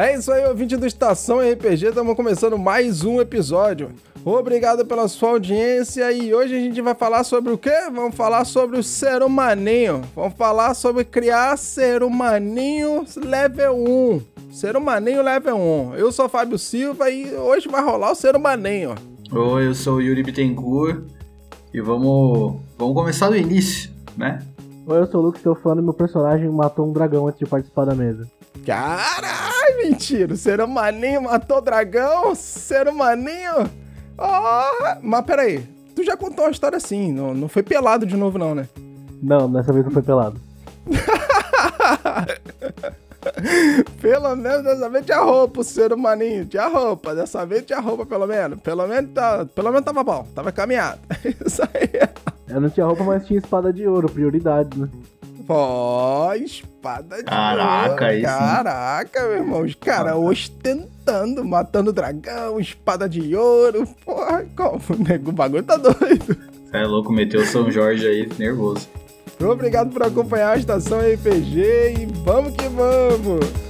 É isso aí, ouvinte do Estação RPG, estamos começando mais um episódio. Obrigado pela sua audiência e hoje a gente vai falar sobre o quê? Vamos falar sobre o ser humaninho. Vamos falar sobre criar ser humaninho level 1. Ser humaninho level 1. Eu sou Fábio Silva e hoje vai rolar o ser humaninho. Oi, eu sou o Yuri Bittencourt e vamos, vamos começar do início, né? Oi, eu sou o Lucas, seu fã meu personagem matou um dragão antes de participar da mesa. Caralho, mentira. O ser humaninho matou o dragão? Ser humaninho? Oh, mas peraí. Tu já contou uma história assim, não, não foi pelado de novo não, né? Não, dessa vez não foi pelado. pelo menos dessa vez tinha roupa, o ser humaninho. Tinha roupa, dessa vez tinha roupa pelo menos. Pelo menos, tá, pelo menos tava bom, tava caminhado. Isso aí. Eu não tinha roupa, mas tinha espada de ouro, prioridade, né? Ó, espada de Caraca, ouro. isso. Caraca, meu irmão. Os caras ostentando, matando dragão, espada de ouro. Porra, como? O bagulho tá doido. Você é louco, meteu o São Jorge aí, nervoso. Obrigado por acompanhar a Estação RPG e vamos que vamos!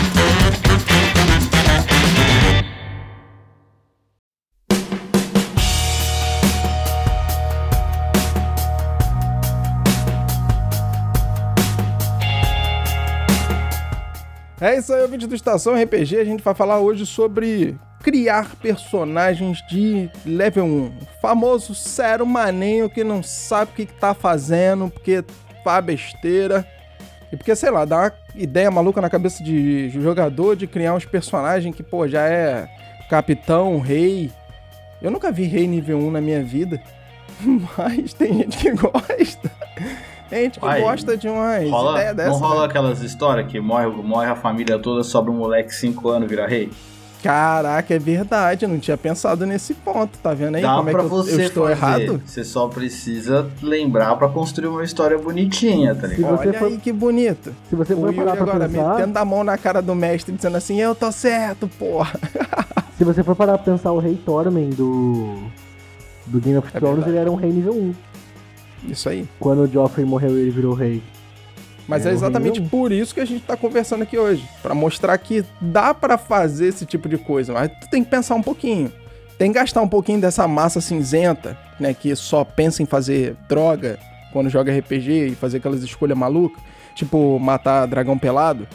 É isso aí, ouvinte do Estação RPG. A gente vai falar hoje sobre criar personagens de level 1. O famoso sério maninho que não sabe o que, que tá fazendo, porque faz besteira. E porque, sei lá, dá uma ideia maluca na cabeça de jogador de criar uns personagens que, pô, já é capitão, rei. Eu nunca vi rei nível 1 na minha vida, mas tem gente que gosta. Gente que Uai, gosta de umas Rola, ideias dessas. não rola né? aquelas histórias que morre, morre a família toda, sobra um moleque 5 anos vira rei? Caraca, é verdade, eu não tinha pensado nesse ponto, tá vendo aí Dá como é pra que eu, você eu estou fazer. errado? Você só precisa lembrar pra construir uma história bonitinha, tá Se ligado? você Olha for- aí que bonito. Se você for parar pra agora pensar, metendo a mão na cara do mestre dizendo assim, eu tô certo, porra. se você for parar pra pensar o rei Tormen do do Game of É Thrones, verdade. ele era um rei nível 1. Isso aí. Quando o Joffrey morreu, ele virou rei. Mas É, é exatamente por isso que a gente tá conversando aqui hoje, Pra mostrar que dá pra fazer esse tipo de coisa, mas tu tem que pensar um pouquinho. Tem que gastar um pouquinho dessa massa cinzenta, né, que só pensa em fazer droga quando joga RPG e fazer aquelas escolhas malucas, tipo matar dragão pelado.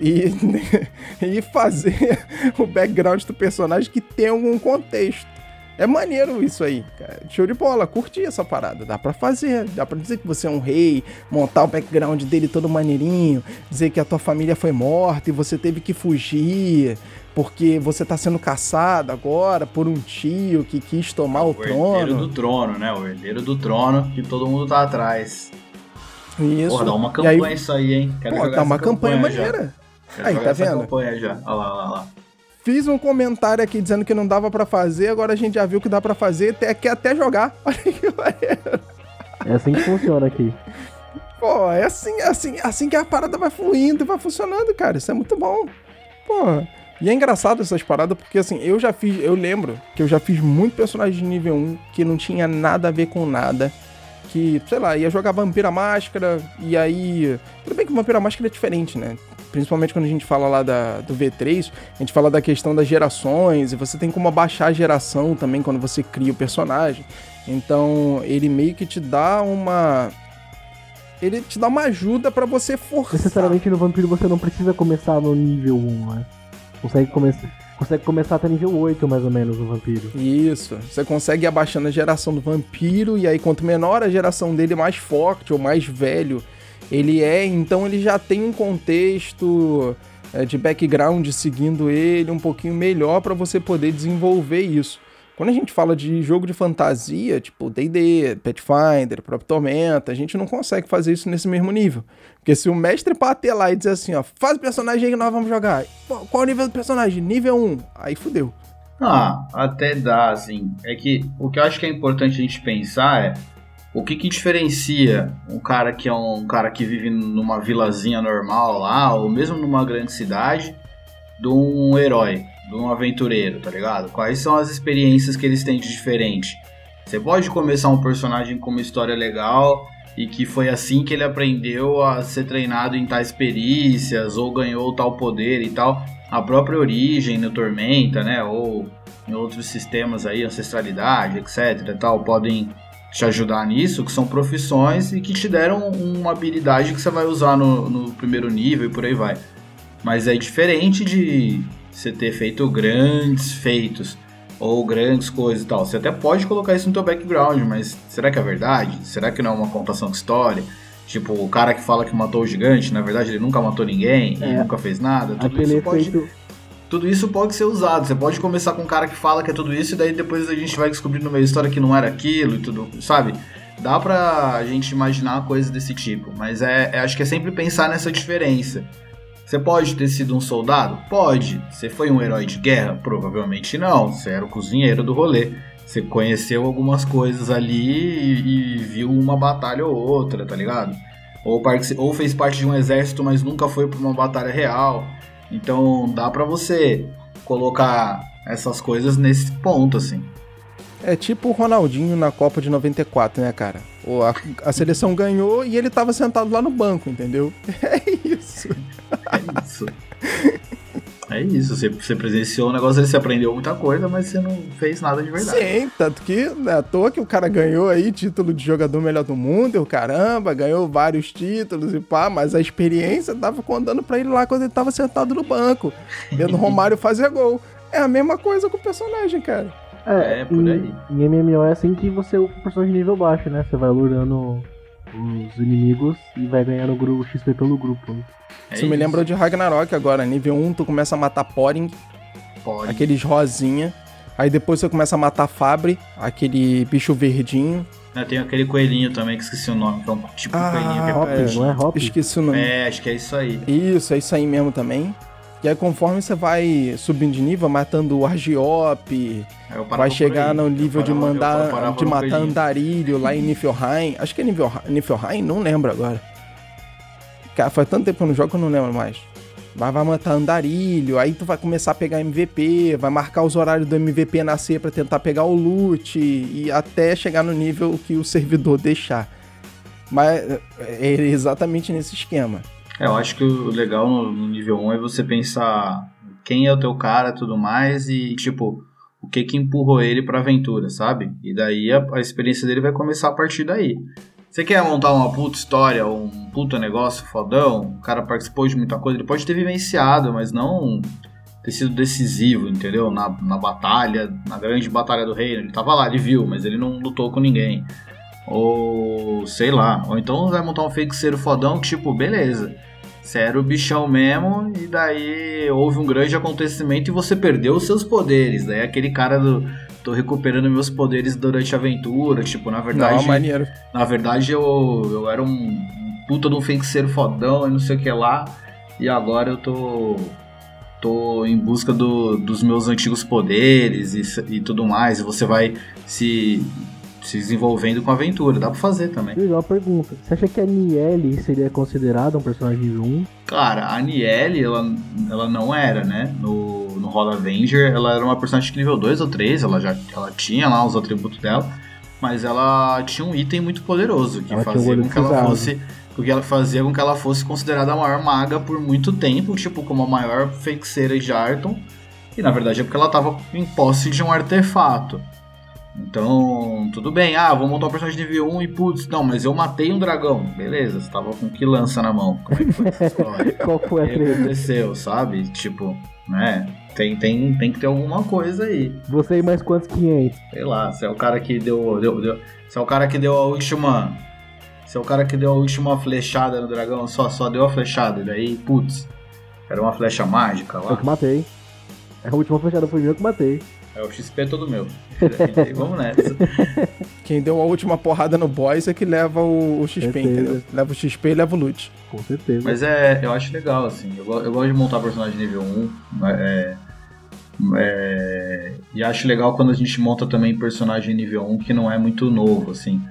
E, e fazer o background do personagem que tem algum contexto. É maneiro isso aí, cara. Show de bola, curti essa parada. Dá pra fazer, dá pra dizer que você é um rei, montar o background dele todo maneirinho, dizer que a tua família foi morta e você teve que fugir porque você tá sendo caçado agora por um tio que quis tomar o, O herdeiro trono. do trono, né? O herdeiro do trono que todo mundo tá atrás. Isso. Porra, dá uma E campanha aí, isso aí, hein? Quero pô, dá uma campanha, já. maneira. Aí, tá vendo? campanha já. Olha lá, olha lá. Fiz um comentário aqui dizendo que não dava pra fazer, agora a gente já viu que dá pra fazer, até, quer até jogar. Olha que maneiro. É assim que funciona aqui. Pô, é assim, é assim, é assim que a parada vai fluindo e vai funcionando, cara. Isso é muito bom. Pô. E é engraçado essas paradas, porque assim, eu já fiz, eu lembro que eu já fiz muito personagem de nível 1 que não tinha nada a ver com nada. Que, sei lá, ia jogar Vampira Máscara, e aí. Tudo bem que Vampira Máscara é diferente, né? Principalmente quando a gente fala lá da, do V3, a gente fala da questão das gerações, e você tem como abaixar a geração também quando você cria o personagem. Então, ele meio que te dá uma. Ele te dá uma ajuda pra você forçar. Necessariamente no vampiro você não precisa começar no nível 1, né? Consegue começar, consegue começar até nível 8, mais ou menos, no vampiro. Isso, você consegue ir abaixando a geração do vampiro, e aí quanto menor a geração dele, mais forte ou mais velho ele é, então ele já tem um contexto é, de background seguindo ele um pouquinho melhor para você poder desenvolver isso. Quando a gente fala de jogo de fantasia, tipo D&D, Pathfinder, próprio Tormenta, a gente não consegue fazer isso nesse mesmo nível. Porque se o mestre bater lá e dizer assim, ó, faz o personagem aí que nós vamos jogar. Qual o nível do personagem? Nível 1. Aí fudeu. Ah, até dá, assim. É que o que eu acho que é importante a gente pensar é o que, que diferencia um cara que é um cara que vive numa vilazinha normal lá, ou mesmo numa grande cidade, de um herói, de um aventureiro, tá ligado? Quais são as experiências que eles têm de diferente? Você pode começar um personagem com uma história legal e que foi assim que ele aprendeu a ser treinado em tais perícias ou ganhou tal poder e tal. A própria origem no Tormenta, né? Ou em outros sistemas aí, ancestralidade, etc. Tal, podem te ajudar nisso, que são profissões e que te deram uma habilidade que você vai usar no, no primeiro nível e por aí vai. Mas é diferente de você ter feito grandes feitos ou grandes coisas e tal. Você até pode colocar isso no teu background, mas será que é verdade? Será que não é uma contação de história? Tipo, o cara que fala que matou o gigante, na verdade ele nunca matou ninguém, é. ele nunca fez nada. Tudo Aquele isso pode... efeito tudo isso pode ser usado. Você pode começar com um cara que fala que é tudo isso, e daí depois a gente vai descobrir no meio da história que não era aquilo e tudo, sabe? Dá pra gente imaginar coisas desse tipo, mas é, é, acho que é sempre pensar nessa diferença. Você pode ter sido um soldado? Pode. Você foi um herói de guerra? Provavelmente não. Você era o cozinheiro do rolê. Você conheceu algumas coisas ali e, e viu uma batalha ou outra, tá ligado? Ou, ou fez parte de um exército, mas nunca foi pra uma batalha real. Então dá para você colocar essas coisas nesse ponto, assim. É tipo o Ronaldinho na Copa de 94, né, cara? A, a seleção ganhou e ele tava sentado lá no banco, entendeu? É isso. É isso. É isso, você, você presenciou o negócio, você aprendeu muita coisa, mas você não fez nada de verdade. Sim, tanto que não é à toa que o cara ganhou aí título de jogador melhor do mundo, e o caramba, ganhou vários títulos e pá, mas a experiência tava contando pra ele lá quando ele tava sentado no banco, vendo o Romário fazer gol. É a mesma coisa com o personagem, cara. É, é por aí. Em, em MMO é assim que você upa o personagem de nível baixo, né? Você vai lurando os inimigos e vai ganhando o XP pelo grupo. Né? É isso, isso, me lembrou de Ragnarok agora. Nível 1, tu começa a matar Poring, Poring. aqueles rosinha. Aí depois você começa a matar Fabre, aquele bicho verdinho. É, tem aquele coelhinho também que esqueci o nome, que é um tipo ah, de coelhinho que é, é, não é Hop? Esqueci o nome. É, acho que é isso aí. Isso, é isso aí mesmo também. E aí conforme você vai subindo de nível, matando o Argiop, vai chegar no nível de mandar de matar Andarilho lá em Niflheim. Acho que é Niflheim, não lembro agora. Cara, faz tanto tempo que eu não jogo que eu não lembro mais. Mas vai matar Andarilho, aí tu vai começar a pegar MVP, vai marcar os horários do MVP nascer para tentar pegar o loot e até chegar no nível que o servidor deixar. Mas é exatamente nesse esquema. É, eu acho que o legal no, nível 1 é você pensar quem é o teu cara tudo mais e, tipo, o que que empurrou ele pra aventura, sabe? E daí a, a, experiência dele vai começar a partir daí. Você quer montar uma puta história, um puta negócio fodão, o cara participou de muita coisa, ele pode ter vivenciado, mas não ter sido decisivo, entendeu? Na, na batalha, na grande batalha do reino. Ele tava lá, ele viu, mas ele não lutou com ninguém. Ou sei lá. Ou então vai montar um feiticeiro fodão que, tipo, beleza. Você era o bichão mesmo, e daí houve um grande acontecimento e você perdeu os seus poderes. Daí aquele cara do. tô recuperando meus poderes durante a aventura. Tipo, na verdade. Não, maneiro. Na verdade, eu, eu era um puta de um feiticeiro fodão e não sei o que lá. E agora eu tô. tô em busca do, dos meus antigos poderes e, e tudo mais. E você vai se se desenvolvendo com a aventura. Dá pra fazer também. Legal pergunta. Você acha que a Niele seria considerada um personagem nível 1? Cara, a Niele, ela, ela não era, né? No, no Hall Avenger, ela era uma personagem de nível 2 ou 3, ela já ela tinha lá os atributos dela, mas ela tinha um item muito poderoso que ela fazia com que ela fosse porque ela fazia com que ela fosse considerada a maior maga por muito tempo, tipo, como a maior feiticeira de Arton. E na verdade é porque ela estava em posse de um artefato. Então, tudo bem. Ah, vou montar um personagem de nível 1 e putz, não, mas eu matei um dragão. Beleza, você tava com que lança na mão? Como é que foi essa história? Qual foi a O que aconteceu, sabe? Tipo, né? Tem, tem, tem que ter alguma coisa aí. Você e mais quantos 500? Sei lá, você é o cara que deu, deu, deu. Você é o cara que deu a última. Você é o cara que deu a última flechada no dragão, só, só deu a flechada. E daí, putz, era uma flecha mágica lá. Eu que matei. A última flechada foi eu que matei. É o XP todo meu. Vamos nessa. Quem deu a última porrada no boss é que leva o, o XP, Certeza. entendeu? Leva o XP e leva o loot. Com certeza. Mas é, eu acho legal, assim. Eu, eu gosto de montar personagem nível 1. É, é, e acho legal quando a gente monta também personagem nível 1 que não é muito novo, assim.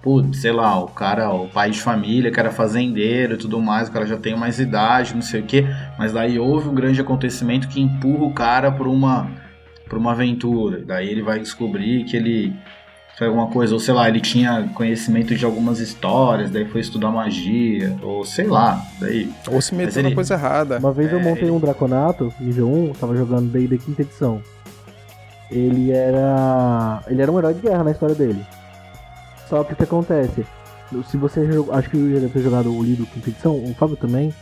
Putz, sei lá, o cara, o pai de família, que era fazendeiro e tudo mais, o cara já tem mais idade, não sei o quê. Mas daí houve um grande acontecimento que empurra o cara pra uma, pra uma aventura. Daí ele vai descobrir que ele fez alguma coisa, ou sei lá, ele tinha conhecimento de algumas histórias, daí foi estudar magia, ou sei lá, daí. Ou se meteu ele- na coisa errada. Uma vez eu É, montei ele- um Draconato, nível 1, tava jogando D&D quinta edição. Ele era. Ele era um herói de guerra na história dele. Só que o que acontece? Se você. Acho que eu já deve ter jogado o livro quinta edição, o Fábio também.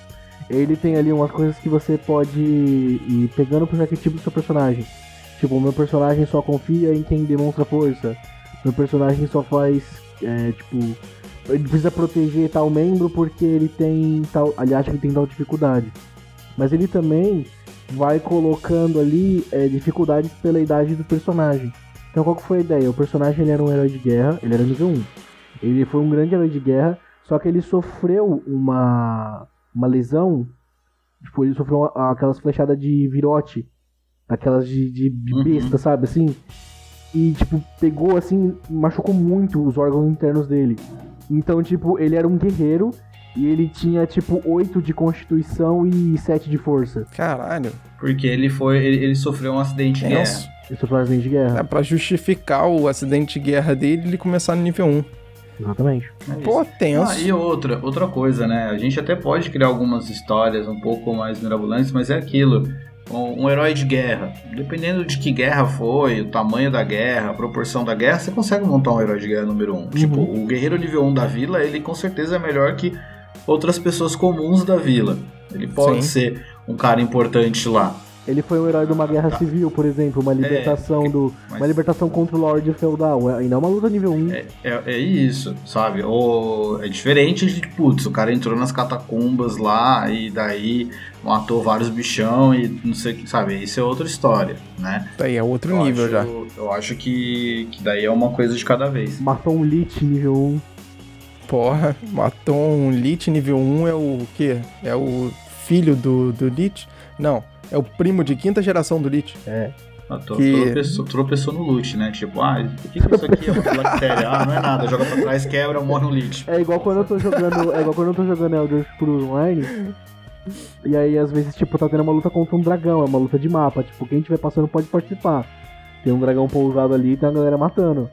Ele tem ali umas coisas que você pode ir pegando pro arquetipo do seu personagem. Tipo, meu personagem só confia em quem demonstra força. Meu personagem só faz. É, tipo. Ele precisa proteger tal membro porque ele tem tal. Ele acha que tem tal dificuldade. Mas ele também vai colocando ali é, dificuldades pela idade do personagem. Então qual que foi a ideia? O personagem ele era um herói de guerra, ele era nível 1. Ele foi um grande herói de guerra, só que ele sofreu uma, uma lesão. Tipo, ele sofreu uma- aquelas flechadas de virote. Aquelas de, de, de Uhum. besta, sabe? Assim. E, tipo, pegou assim, machucou muito os órgãos internos dele. Então, tipo, ele era um guerreiro e ele tinha, tipo, 8 de constituição e 7 de força. Caralho. Porque ele foi. Ele, ele sofreu um acidente de guerra. Ele sofreu um acidente de guerra. É pra justificar o acidente de guerra dele ele começar no nível 1. Exatamente. É. Pô, tenso. Ah, e outra, outra coisa, né? A gente até pode criar algumas histórias um pouco mais mirabolantes, mas é aquilo. Um, um herói de guerra. Dependendo de que guerra foi, o tamanho da guerra, a proporção da guerra, você consegue montar um herói de guerra número 1. Um. Tipo, o guerreiro nível 1 da vila, ele com certeza é melhor que outras pessoas comuns da vila. Ele pode Sim. ser um cara importante lá. Ele foi um herói de uma guerra Tá. civil, por exemplo, uma libertação do. mas- Uma libertação contra o Lorde Feudal. É- Ainda é uma luta nível 1. É, é, é isso, sabe? Ou é diferente de, putz, o cara entrou nas catacumbas lá e daí matou vários bichão e não sei o que, sabe? Isso é outra história, né? Aí é outro Eu nível acho, já. Eu acho que, que daí é uma coisa de cada vez. Matou um Lich nível 1. Porra, matou um Lich nível 1 é o quê? É o filho do, do Lich? Não, é o primo de quinta geração do Lich. Ah, tro- Que- Tropeçou, tropeçou no loot, né? Tipo, ah, o que, que isso aqui é uma bactéria? Ah, não é nada, joga pra trás, quebra, morre um lich. É igual quando eu tô jogando. É igual quando eu tô jogando Elder Scrolls Online. E aí, às vezes, tipo, tá tendo uma luta contra um dragão, é uma luta de mapa. Tipo, quem estiver passando pode participar. Tem um dragão pousado ali e tem a galera matando.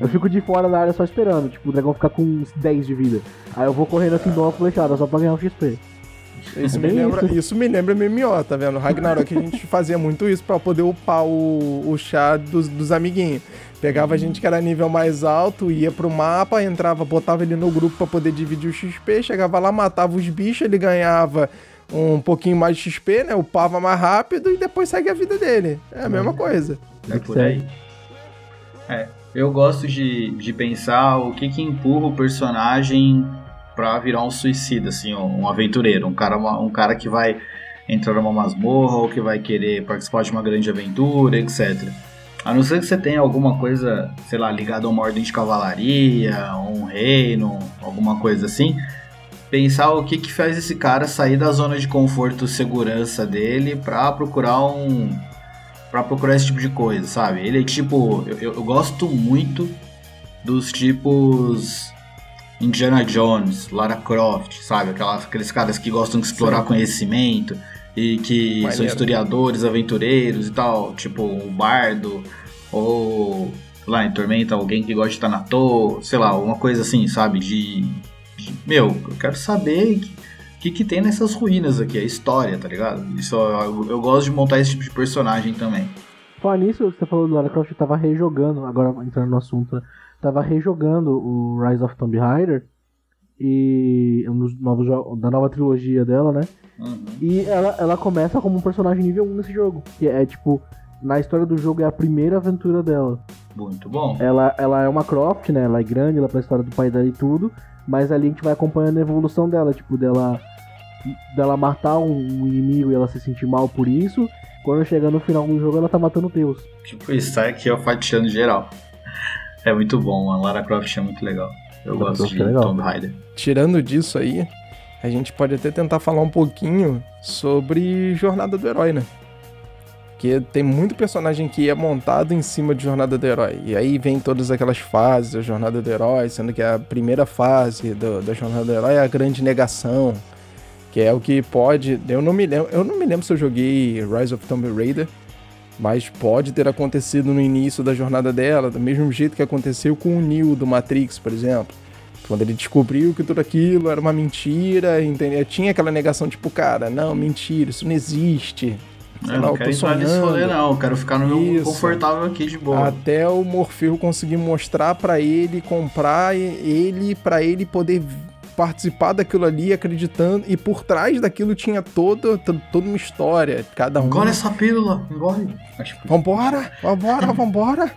Eu fico de fora da área só esperando, tipo, o dragão ficar com uns 10 de vida. Aí eu vou correndo assim, dou uma flechada só pra ganhar um XP. Isso, É me lembra, isso. isso. me lembra MMO, tá vendo? Ragnarok a gente fazia muito isso pra poder upar o, o chá dos, dos amiguinhos. Pegava a gente que era nível mais alto, ia pro mapa, entrava, botava ele no grupo pra poder dividir o XP, chegava lá, matava os bichos, ele ganhava um pouquinho mais de XP, né? Upava mais rápido e depois segue a vida dele. É a mesma coisa. É por aí. É, eu gosto de, de pensar o que que empurra o personagem pra virar um suicida, assim, um, um aventureiro, um cara, um cara que vai entrar numa masmorra ou que vai querer participar de uma grande aventura, etc. A não ser que você tenha alguma coisa, sei lá, ligada a uma ordem de cavalaria, um reino, alguma coisa assim, pensar o que que faz esse cara sair da zona de conforto, segurança dele pra procurar um Pra procurar esse tipo de coisa, sabe? Ele é tipo, eu- eu gosto muito dos tipos Indiana Jones, Lara Croft, sabe? Aquelas, aqueles caras que gostam de explorar Sim. conhecimento e que são Maneiro. historiadores, aventureiros e tal, tipo o bardo ou lá, em Tormenta, alguém que gosta de estar na toa, sei lá, alguma coisa assim, sabe? De, de- meu, eu quero saber o que, que tem nessas ruínas aqui, a história, tá ligado? Isso, eu, eu gosto de montar esse tipo de personagem também. Falar nisso, você falou do Lara Croft, eu tava rejogando, agora entrando no assunto, né? Tava rejogando o Rise of Tomb Raider e um dos novos da nova trilogia dela, né? Uhum. E ela, ela começa como um personagem nível 1 nesse jogo, que é tipo na história do jogo é a primeira aventura dela. Muito bom. Ela, ela é uma Croft, né? Ela é grande, ela é pra história do pai dela e tudo. Mas ali a gente vai acompanhando a evolução dela, tipo, dela, dela matar um inimigo e ela se sentir mal por isso. Quando chega no final do jogo, ela tá matando Deus. Tipo, isso aqui, ó, fatiando geral. É muito bom, a Lara Croft é muito legal. Eu Lara gosto Croft de é legal. Tomb Raider. Tirando disso aí, a gente pode até tentar falar um pouquinho sobre Jornada do Herói, né? Porque tem muito personagem que é montado em cima de Jornada do Herói. E aí vem todas aquelas fases da Jornada do Herói, sendo que a primeira fase do- da Jornada do Herói é a grande negação. Que é o que pode. Eu não me lembro. Eu não me lembro se eu joguei Rise of Tomb Raider. Mas pode ter acontecido no início da jornada dela, do mesmo jeito que aconteceu com o Neo do Matrix, por exemplo. Quando ele descobriu que tudo aquilo era uma mentira, entendeu? Tinha aquela negação, tipo, cara, não, mentira, isso não existe. Sei Eu não quero entrar nesse rolê, não. Eu quero ficar no meu Isso. confortável aqui de boa. Até o Morfeu conseguir mostrar pra ele, comprar ele, pra ele poder participar daquilo ali, acreditando. E por trás daquilo tinha toda, to- toda uma história. Cada um. Engole essa pílula, engole. Vambora, vambora, vambora.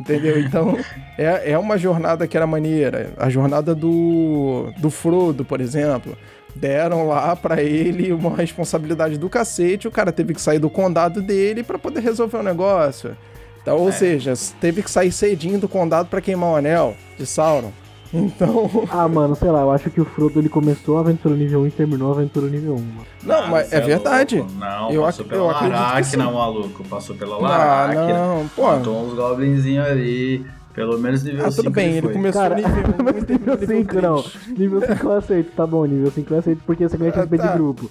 Entendeu? Então, é, é uma jornada que era maneira. A jornada do, do Frodo, por exemplo. Deram lá pra ele uma responsabilidade do cacete, o cara teve que sair do condado dele pra poder resolver o negócio. Então, ou É. seja, teve que sair cedinho do condado pra queimar o anel de Sauron. Então, Ah, mano, sei lá, eu acho que o Frodo ele começou a aventura nível 1 e terminou a aventura nível 1. Mano. não, ah, mas cê é verdade. Não, Eu passou ac- pela eu acredito que Laracna, maluco. Passou pela Ah, Laracna. não, pô. Matou uns goblinzinhos ali. Pelo menos nível Ah, 5 tudo bem, ele foi. começou Cara, nível 1 e terminou nível 5 não. Nível 5 eu aceito, tá bom, nível 5 eu aceito porque você ganha Ah, XP tá. de grupo.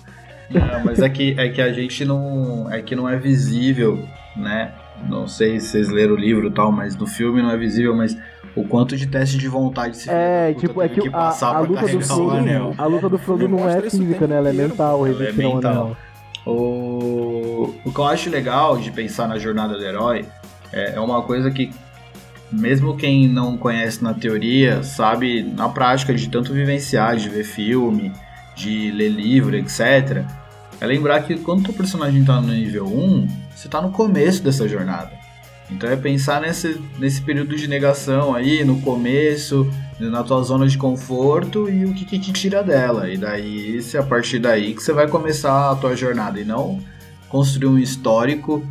Não, mas é que, é que a gente não. É que não é visível, né? Não sei se vocês leram o livro e tal, mas no filme não é visível, mas o quanto de teste de vontade filho É, tipo, é que, passar a, a luta do Frodo, anel. a luta do Frodo não é física, né? Ela é mental, Ela é ao mental. anel. O, o que eu acho legal de pensar na jornada do herói é, é uma coisa que, mesmo quem não conhece na teoria, sabe na prática de tanto vivenciar, de ver filme, de ler livro, etc. É lembrar que quando o personagem tá no nível 1, você tá no começo dessa jornada. Então é pensar nesse, nesse período de negação aí, no começo, na tua zona de conforto e o que, que te tira dela. E daí, se é a partir daí que você vai começar a tua jornada e não construir um histórico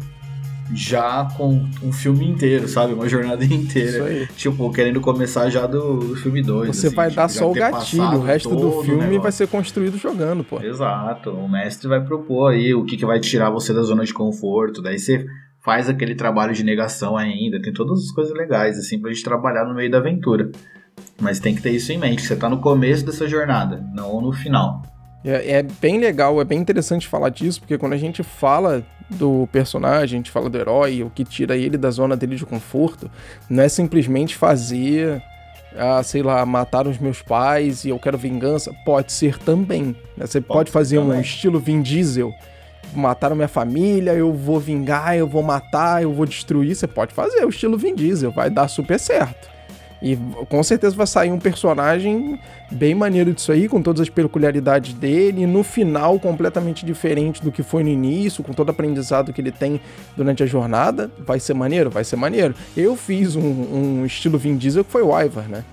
já com um filme inteiro, sabe? Uma jornada Isso inteira. aí. Tipo, querendo começar já do, filme 2. Você vai dar só o gatilho, o resto do filme vai ser construído jogando, pô. Exato, o mestre vai propor aí o que, que vai tirar você da zona de conforto, daí você faz aquele trabalho de negação ainda, tem todas as coisas legais, assim, pra gente trabalhar no meio da aventura. Mas tem que ter isso em mente, você tá no começo dessa jornada, não no final. É, é bem legal, é bem interessante falar disso, porque quando a gente fala do personagem, a gente fala do herói, o que tira ele da zona dele de conforto, não é simplesmente fazer, ah, sei lá, matar os meus pais e eu quero vingança. Pode ser também. né? Você pode, Pode fazer um também. estilo Vin Diesel. Mataram minha família, eu vou vingar, eu vou matar, eu vou destruir. Você pode fazer o estilo Vin Diesel, vai dar super certo. E com certeza vai sair um personagem bem maneiro disso aí, com todas as peculiaridades dele, no final completamente diferente do que foi no início, com todo o aprendizado que ele tem durante a jornada. Vai ser maneiro? Vai ser maneiro. Eu fiz um, um estilo Vin Diesel que foi o Ivar, né?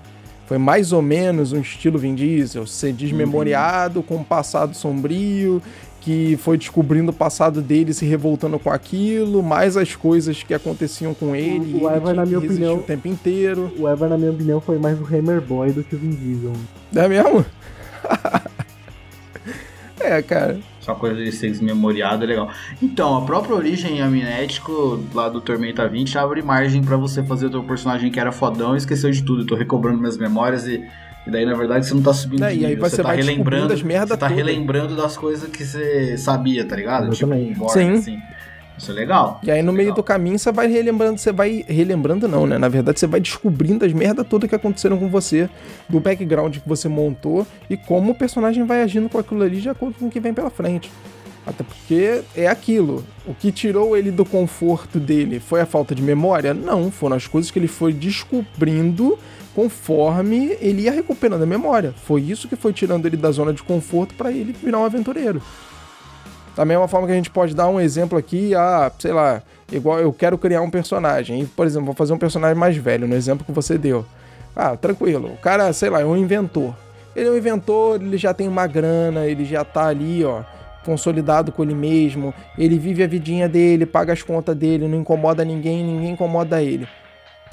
Foi mais ou menos um estilo Vin Diesel, ser desmemoriado, com um passado sombrio, que foi descobrindo o passado dele, se revoltando com aquilo, mais as coisas que aconteciam com ele. o e ele Ivar, tinha na que minha opinião- o tempo inteiro. O Evan, na minha opinião, foi mais o Hammer Boy do que o Vin Diesel. É mesmo? é, cara. Só coisa de ser desmemoriado é legal. Então, a própria origem amnético lá do Tormenta 20 abre margem pra você fazer o teu personagem que era fodão e esqueceu de tudo. Eu tô recobrando minhas memórias e, e daí, na verdade, você não tá subindo É, de e aí nível, você tá descobrindo relembrando as merda Você tá toda. relembrando das coisas que você sabia, tá ligado? Exatamente. Tipo um Sim. Borg, assim. Isso é legal. E aí no meio Legal. do caminho você vai relembrando, você vai relembrando não, né? Na verdade você vai descobrindo as merda todas que aconteceram com você, do background que você montou e como o personagem vai agindo com aquilo ali de acordo com o que vem pela frente. Até porque é aquilo. O que tirou ele do conforto dele foi a falta de memória? Não, foram as coisas que ele foi descobrindo conforme ele ia recuperando a memória. Foi isso que foi tirando ele da zona de conforto para ele virar um aventureiro. Da mesma forma que a gente pode dar um exemplo aqui, ah, sei lá, igual eu quero criar um personagem. E, por exemplo, vou fazer um personagem mais velho, no exemplo que você deu. Ah, tranquilo. O cara, sei lá, é um inventor. Ele é um inventor, ele já tem uma grana, ele já tá ali, ó, consolidado com ele mesmo, ele vive a vidinha dele, paga as contas dele, não incomoda ninguém, ninguém incomoda ele.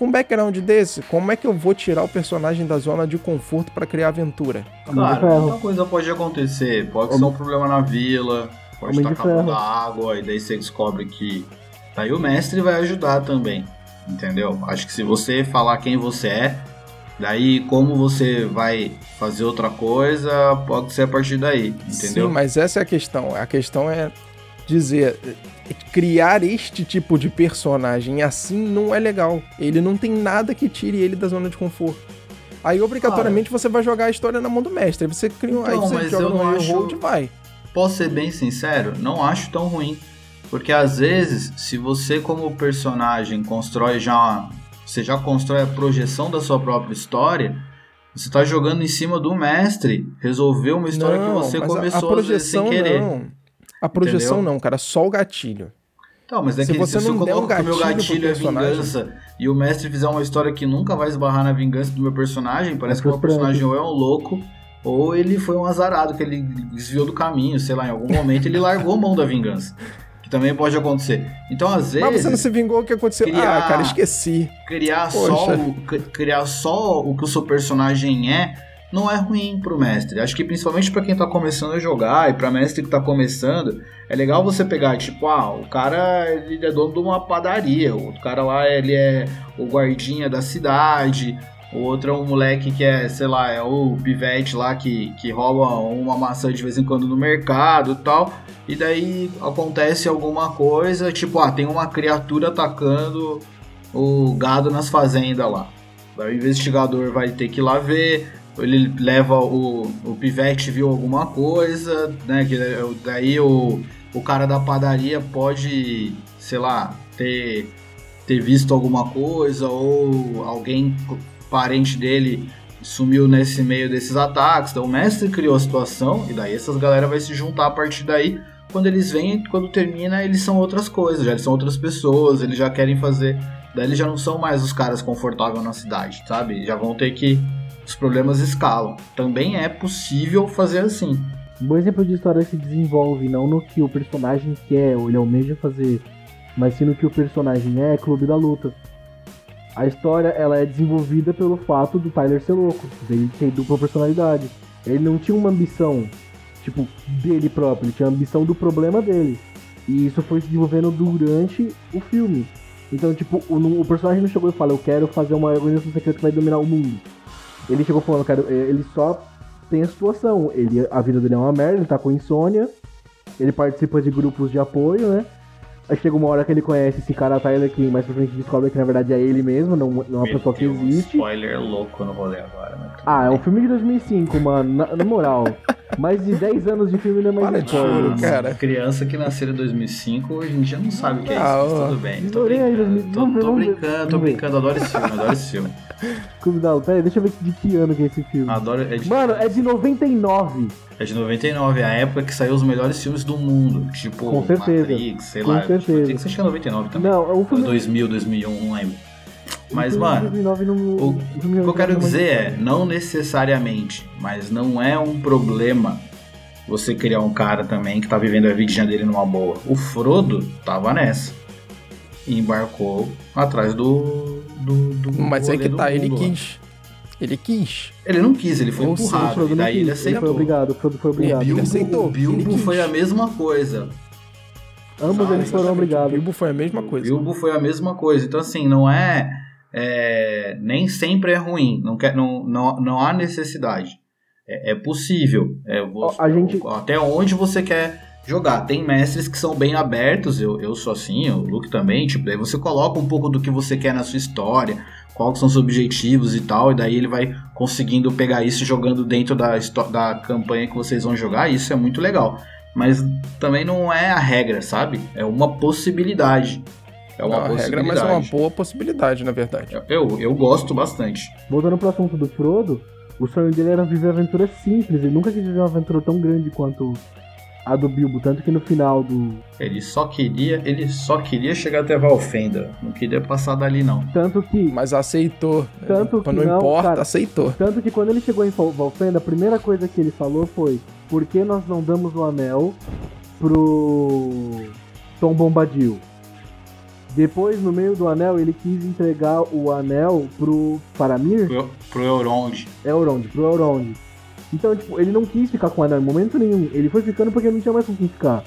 Com um background desse, como é que eu vou tirar o personagem da zona de conforto para criar aventura? Claro, muita coisa pode acontecer. Pode ser um problema na vila, pode estar acabando a água, e daí você descobre que. Daí o mestre vai ajudar também. Entendeu? Acho que se você falar quem você é, Daí, como você vai fazer outra coisa, pode ser a partir daí, entendeu? Sim, mas essa é a questão. A questão é dizer, criar este tipo de personagem assim não é legal. Ele não tem nada que tire ele da zona de conforto. Aí, obrigatoriamente, você vai jogar a história na mão do mestre. Aí você cria um. Então, aí você joga no acho... hold e vai. Posso ser bem sincero? Não acho tão ruim. Porque às vezes, se você, como personagem, constrói já você já constrói a projeção da sua própria história, você está jogando em cima do mestre resolver uma história não, que você começou a, a projeção, sem querer. Não. A projeção Entendeu? não, cara, só o gatilho. Então, mas é se que você se não der um gatilho que o meu gatilho é vingança e o mestre fizer uma história que nunca vai esbarrar na vingança do meu personagem, parece é que o meu personagem ou é um louco ou ele foi um azarado, que ele desviou do caminho, sei lá, em algum momento ele largou mão da vingança também pode acontecer. Então, às vezes. Mas você não se vingou o que aconteceu? Criar, ah, cara, esqueci. Criar só, o, criar só o que o seu personagem é não é ruim pro mestre. Acho que principalmente para quem tá começando a jogar e para mestre que tá começando, é legal você pegar, tipo, ah, o cara ele é dono de uma padaria, o cara lá ele é o guardinha da cidade, o outro é um moleque que é, sei lá, é o pivete lá que, que rouba uma maçã de vez em quando no mercado e tal. E daí acontece alguma coisa, tipo, ah, tem uma criatura atacando o gado nas fazendas lá. O investigador vai ter que ir lá ver, ele leva o, o pivete viu alguma coisa, né? Que daí o, o cara da padaria pode, sei lá, ter, ter visto alguma coisa, ou alguém parente dele sumiu nesse meio desses ataques. Então o mestre criou a situação e daí essas galera vai se juntar a partir daí. Quando eles vêm, quando termina, eles são outras coisas, já eles são outras pessoas, eles já querem fazer. Daí eles já não são mais os caras confortáveis na cidade, sabe? Já vão ter que. Os problemas escalam. Também é possível fazer assim. Um bom exemplo de história se desenvolve não no que o personagem quer ou ele almeja fazer, mas sim no que o personagem é, Clube da Luta. A história ela é desenvolvida pelo fato do Tyler ser louco, dele ter dupla personalidade. Ele não tinha uma ambição, tipo, dele próprio, ele tinha a ambição do problema dele. E isso foi se desenvolvendo durante o filme. Então, tipo, o, o personagem não chegou e falou, eu quero fazer uma organização secreta que vai dominar o mundo. Ele chegou falando, quero, é, ele só tem a situação. Ele, a vida dele é uma merda, ele tá com insônia, ele participa de grupos de apoio, né? Aí chega uma hora que ele conhece esse cara Tyler que mais pra frente descobre que na verdade é ele mesmo, não, não é uma pessoa que existe. Um spoiler louco no rolê agora, né? Ah, é um filme de 2005, mano, na, na moral. mais de 10 anos de filme não é mais spoiler, cara. Criança que nasceu em 2005 hoje em dia não sabe o que é isso, ah, mas tudo bem. Tô brincando, tô, tô brincando, tô brincando, adoro esse filme, adoro esse filme. Luta, peraí, deixa eu ver de que ano que é esse filme. Adoro, é de... Mano, é de 99. É de 99, é a época que saiu os melhores filmes do mundo. Tipo, Com certeza. Matrix, sei Com lá. Certeza. Acho que é 99 também. Não, é um filme... 2000, 2001, não lembro. Mas, mano, o, o que eu quero dizer é, não necessariamente, mas não é um problema você criar um cara também que tá vivendo a vidinha dele numa boa. O Frodo tava nessa. E embarcou atrás do. do, do mas é que tá, ele quis. Ele quis. Ele não quis, ele foi Ou empurrado. Sim, e daí ele aceitou. Ele foi obrigado, o Frodo foi obrigado. O Bilbo, aceitou. O Bilbo foi a mesma coisa. Ambos ah, eles foram obrigados. O Bilbo foi a mesma coisa. O Bilbo foi a mesma coisa. Então, assim, não é. é nem sempre é ruim. Não, quer, não, não, não há necessidade. É, é possível. É, você, a gente... Até onde você quer jogar. Tem mestres que são bem abertos, eu, eu sou assim, o Luke também, tipo, daí você coloca um pouco do que você quer na sua história, quais são os objetivos e tal, e daí ele vai conseguindo pegar isso jogando dentro da, da campanha que vocês vão jogar, e isso é muito legal. Mas também não é a regra, sabe? É uma possibilidade. É uma não, possibilidade. regra, mas é uma boa possibilidade, na verdade. Eu, eu gosto bastante. Voltando pro assunto do Frodo, o sonho dele era viver aventuras simples, ele nunca quis viver uma aventura tão grande quanto a do Bilbo, tanto que no final do. Ele só queria, ele só queria chegar até Valfenda, não queria passar dali não. Tanto que. Mas aceitou. Tanto que não, não importa, cara, aceitou. Tanto que quando ele chegou em Valfenda, a primeira coisa que ele falou foi: por que nós não damos o anel pro Tom Bombadil. Depois, no meio do anel, ele quis entregar o anel pro Faramir. Pro, pro Elrond. Elrond, pro Elrond. Então, tipo, ele não quis ficar com anel em momento nenhum. Ele foi ficando porque não tinha mais com quem ficar.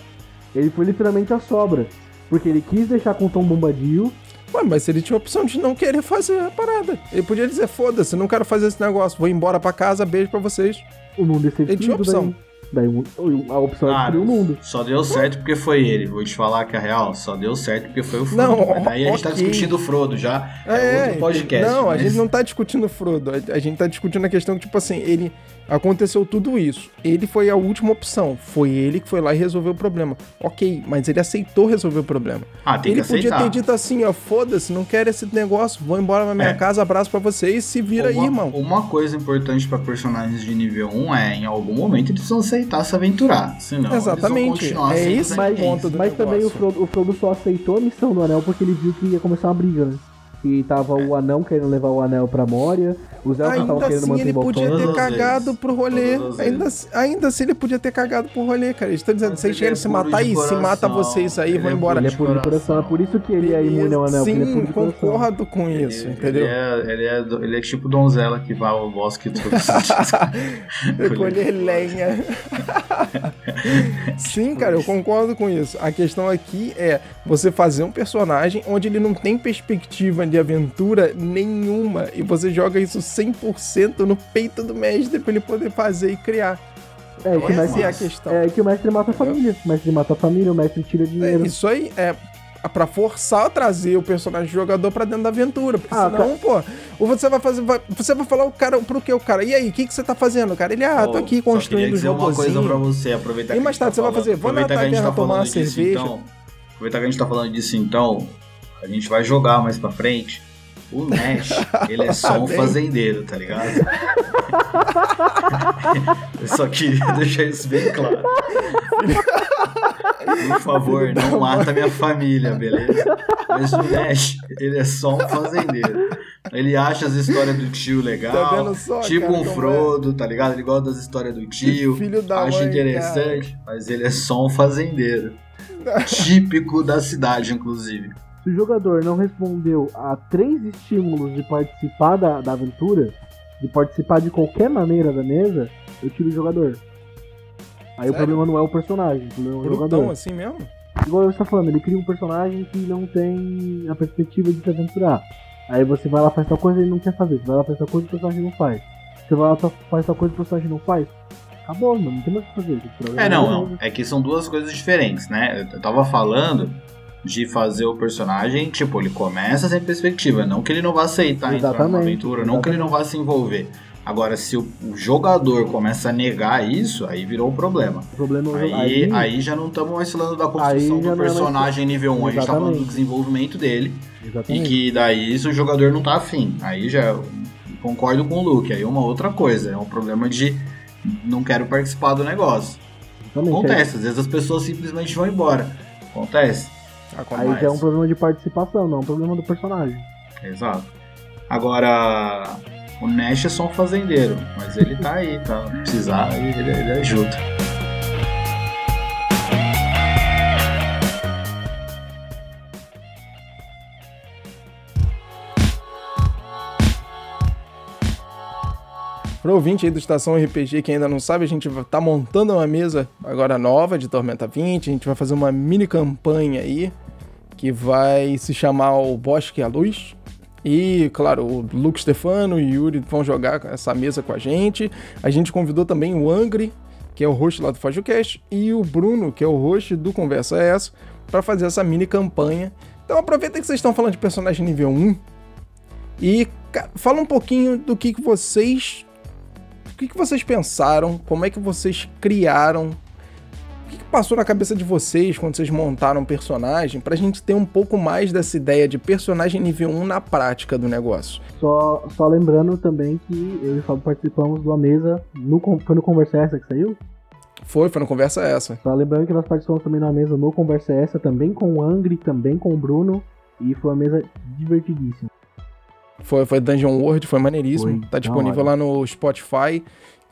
Ele foi literalmente a sobra. Porque ele quis deixar com o Tom Bombadil. Ué, mas ele tinha a opção de não querer fazer a parada. Ele podia dizer, foda-se, não quero fazer esse negócio, vou embora pra casa, beijo pra vocês. O mundo é Ele tinha opção. Daí. Daí a opção é Ah, destruir o mundo. Só deu certo porque foi ele. Vou te falar que a real, só deu certo porque foi o Frodo. Não, Mas Daí a gente tá discutindo o Frodo já. É, outro podcast. Não, a mas- gente não tá discutindo o Frodo. A, a gente tá discutindo a questão que, tipo assim, ele. Aconteceu tudo isso. Ele foi a última opção. Foi ele que foi lá e resolveu o problema. Ok, mas ele aceitou resolver o problema. Ah, tem ele que podia aceitar. ter dito assim, ó, foda-se, não quero esse negócio, vou embora pra minha É. casa, abraço pra vocês, se vira aí, uma, irmão. Uma coisa importante pra personagens de nível 1 é, em algum momento, eles precisam aceitar se aventurar. Senão, Exatamente. eles vão continuar É ponto do Mas também o. Frodo, o Frodo só aceitou a missão do anel porque ele viu que ia começar uma briga, né? E tava o anão querendo levar o anel pra Moria, os elfos estavam querendo assim manter ele podia ter Todas cagado vezes. pro rolê. Ainda, ainda assim ele podia ter cagado pro rolê, cara. Eles estão dizendo, vocês querem é se matar aí? Se mata vocês aí, Ele vão é embora. Ele é puro de coração, é por isso que ele é imune ao anel, é Sim, de coração. concordo com isso, Ele- entendeu? Ele é, ele, é, ele é tipo donzela que vai ao bosque tudo. Colher lenha. Sim, cara, eu concordo com isso. A questão aqui é você fazer um personagem onde ele não tem perspectiva de aventura nenhuma e você joga isso 100% no peito do mestre pra ele poder fazer e criar. É, que o Essa mestre, é a questão. é que o mestre mata a família. O mestre mata a família, o mestre tira É, dinheiro. isso aí é pra forçar a trazer o personagem jogador pra dentro da aventura. Porque Ah, senão, pô, ou você vai fazer. vai- você vai falar o cara pro que o cara? E aí, o que, que você tá fazendo, cara? Ele, ah, tô aqui construindo queria os dizer uma coisa pra robozinhos. você, aproveitar E que mais a gente tarde tá você vai falando- fazer, vou na aproveitar que a gente taverna tá falando tomar uma disso, cerveja. Então, aproveitar que a gente tá falando disso então, a gente vai jogar mais pra frente. O Nash, ele é só um Bem. fazendeiro, tá ligado? Eu só queria deixar isso bem claro. Por favor, não mata minha família, beleza? Mas o Nash, ele é só um fazendeiro. Ele acha as histórias do tio legal. Tá só, tipo cara, um como Frodo, tá ligado? Ele gosta das histórias do tio. filho da acha mãe, interessante, mas ele é só um fazendeiro. Típico da cidade, inclusive. Se o jogador não respondeu a três estímulos de participar da, da aventura, de participar de qualquer maneira da mesa, eu tiro o jogador. Aí o Sério? problema não é o personagem, o problema é o Brutão jogador. assim mesmo? Igual você tá falando, ele cria um personagem que não tem a perspectiva de se aventurar. Aí você vai lá faz tal coisa e ele não quer fazer. Você vai lá faz tal coisa e o personagem não faz. Você vai lá faz tal coisa e o personagem não faz. Acabou, mano. Não tem mais o que fazer. É, não, jogar. não. É que são duas coisas diferentes, né? Eu tava falando de fazer o personagem, tipo, ele começa sem perspectiva. Não que ele não vá aceitar entrar numa Exatamente, aventura, não que ele não vá se envolver. Agora, se o, o jogador começa a negar isso, aí virou um problema. O problema é o Aí, aí já não estamos mais falando da construção Aí do é personagem nível 1, a gente tá falando do Exatamente. desenvolvimento dele. E Exatamente. que daí isso o jogador não tá afim. Aí já concordo com o Luke. Aí é uma outra coisa. É um problema de não quero participar do negócio. Exatamente. Acontece, às vezes as pessoas simplesmente vão embora. Acontece. Aí, aí já é um problema de participação, não é um problema do personagem. Exato. Agora, o Nash é só um fazendeiro, mas ele tá aí, tá? Se precisar, ele, ele ajuda. Pro ouvinte aí do Estação RPG que ainda não sabe, a gente tá montando uma mesa agora nova de Tormenta 20. A gente vai fazer uma mini campanha aí que vai se chamar o Bosque à Luz. E, claro, o Luke Stefano e o Yuri vão jogar essa mesa com a gente. A gente convidou também o Angry, que é o host lá do FajoCast, e o Bruno, que é o host do Conversa é Essa, para fazer essa mini campanha. Então aproveita que vocês estão falando de personagem nível 1 e fala um pouquinho do que, que vocês o que, que vocês pensaram? Como é que vocês criaram? O que, que passou na cabeça de vocês quando vocês montaram um personagem? Pra gente ter um pouco mais dessa ideia de personagem nível 1 na prática do negócio. Só, só lembrando também que eu e o Fábio participamos de uma mesa no, foi no Conversa Essa que saiu? Foi, foi no conversa essa. Só lembrando que nós participamos também de uma mesa no Conversa Essa, também com o Angry, também com o Bruno, e foi uma mesa divertidíssima. Foi, foi Dungeon World, foi maneiríssimo. Foi tá disponível lá no Spotify.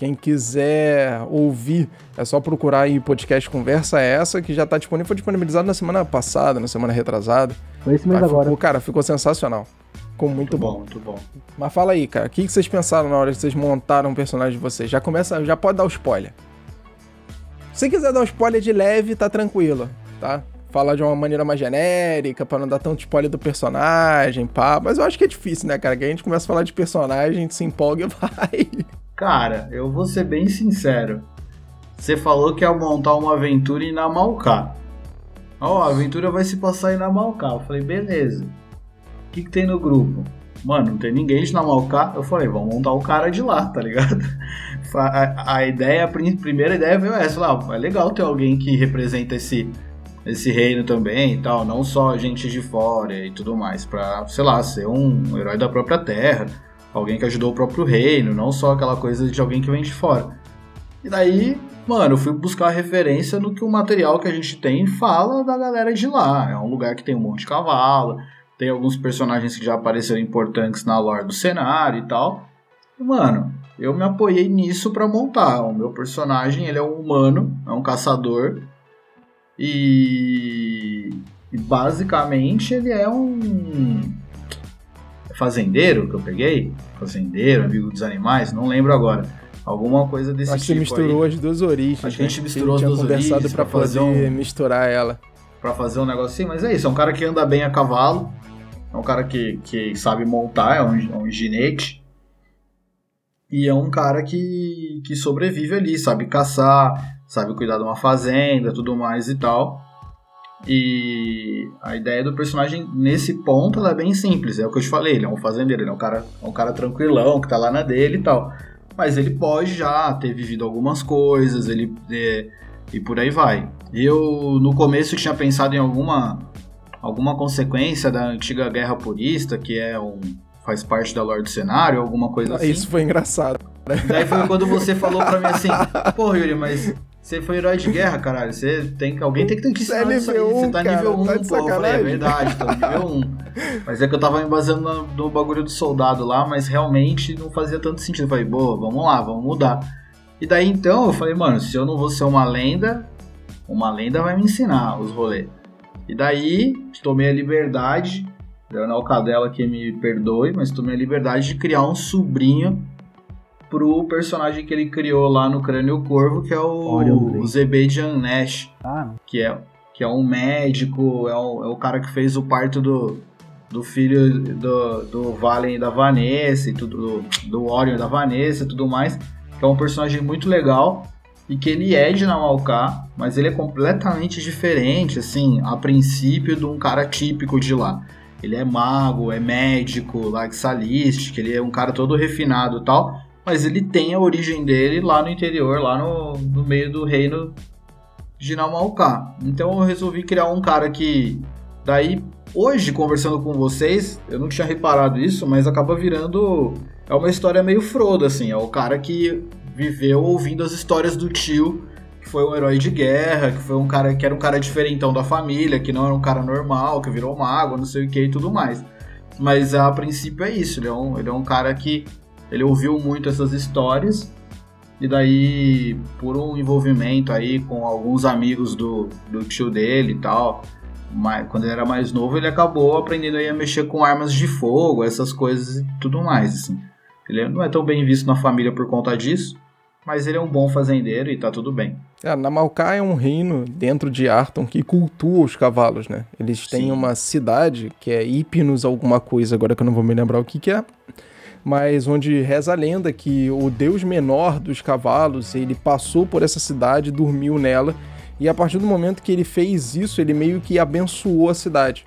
Quem quiser ouvir, é só procurar aí podcast Conversa é essa, que já tá disponível. Foi disponibilizado na semana passada, na semana retrasada. Foi esse mês Mas agora. ficou, cara, ficou sensacional. Ficou muito, bom. muito bom. Mas fala aí, cara, o que, que vocês pensaram na hora que vocês montaram o personagem de vocês? Já começa, já pode dar o spoiler. Se quiser dar um spoiler de leve, tá tranquilo, tá? Falar de uma maneira mais genérica, pra não dar tanto spoiler do personagem, pá. Mas eu acho que é difícil, né, cara? Que a gente começa a falar de personagem, a gente se empolga e vai. Cara, eu vou ser bem sincero. Você falou que ia montar uma aventura em Namalcá. Ó, a aventura vai se passar em Namalcá. Eu falei, beleza. O que, que tem no grupo? Mano, não tem ninguém de Namalcá. Eu falei, vamos montar o cara de lá, tá ligado? A, a- ideia, a prim- primeira ideia veio essa. Lá, é legal ter alguém que representa esse, esse reino também e tal. Não só gente de fora e tudo mais. Pra, sei lá, ser um herói da própria terra alguém que ajudou o próprio reino, não só aquela coisa de alguém que vem de fora. E daí, mano, eu fui buscar referência no que o material que a gente tem fala da galera de lá. É um lugar que tem um monte de cavalo, tem alguns personagens que já apareceram importantes na lore do cenário e tal. E, mano, eu me apoiei nisso pra montar. O meu personagem, ele é um humano, é um caçador. E, e basicamente ele é um fazendeiro que eu peguei, fazendeiro, amigo dos animais, não lembro agora. Alguma coisa desse acho que você tipo misturou aí, as duas origens. Acho que a né? gente misturou tinha as duas conversado origens pra pra fazer um- misturar ela. Pra fazer um negocinho, mas é isso, é um cara que anda bem a cavalo, é um cara que, que sabe montar, é um, é um ginete. E é um cara que, que sobrevive ali, sabe caçar, sabe cuidar de uma fazenda, tudo mais e tal. E a ideia do personagem nesse ponto ela é bem simples, é o que eu te falei, ele é um fazendeiro, ele é um cara, é um cara tranquilão, que tá lá na dele e tal. Mas ele pode já ter vivido algumas coisas, ele é, e por aí vai. Eu no começo tinha pensado em alguma alguma consequência da antiga guerra purista, que é um faz parte da lore do cenário, alguma coisa assim. Isso foi engraçado. Daí foi quando você falou pra mim assim, pô Yuri, mas você foi herói de guerra, caralho. Você tem que. Alguém tem que ter te Você é ensinar isso aí. Você um, tá cara, nível 1, tá de pô. Eu falei, é verdade, tô nível 1. Mas é que eu tava me baseando no, no bagulho do soldado lá, mas realmente não fazia tanto sentido. Eu falei, boa, vamos lá, vamos mudar. E daí então eu falei, mano, se eu não vou ser uma lenda, uma lenda vai me ensinar os rolês. E daí tomei a liberdade, Leonel Cadela que me perdoe, mas tomei a liberdade de criar um sobrinho pro personagem que ele criou lá no Crânio Corvo, que é o, o Zebedian Nash, Ah, que é, que é um médico, é o, é o cara que fez o parto do, do filho do, do Valen e da Vanessa, e tudo, do, do Orion e da Vanessa e tudo mais, que é um personagem muito legal e que ele é de Namalcá, mas ele é completamente diferente, assim, a princípio de um cara típico de lá. Ele é mago, é médico, laxalístico, ele é um cara todo refinado e tal, mas ele tem a origem dele lá no interior, lá no, no meio do reino de Namalcá. Então eu resolvi criar um cara que daí hoje conversando com vocês, eu não tinha reparado isso, mas acaba virando é uma história meio Frodo assim, é o cara que viveu ouvindo as histórias do tio, que foi um herói de guerra, que foi um cara que era um cara diferentão da família, que não era um cara normal, que virou mago, não sei o que e tudo mais. Mas a princípio é isso, ele é um, ele é um cara que ele ouviu muito essas histórias e daí, por um envolvimento aí com alguns amigos do, do tio dele e tal, mas quando ele era mais novo, ele acabou aprendendo a mexer com armas de fogo, essas coisas e tudo mais, assim. Ele não é tão bem visto na família por conta disso, mas ele é um bom fazendeiro e tá tudo bem. É, Namalcá é um reino dentro de Arton que cultua os cavalos, né? Eles têm Sim. uma cidade que é Hipnos alguma coisa, agora que eu não vou me lembrar o que que é. Mas onde reza a lenda que o deus menor dos cavalos, ele passou por essa cidade, dormiu nela, e a partir do momento que ele fez isso, ele meio que abençoou a cidade.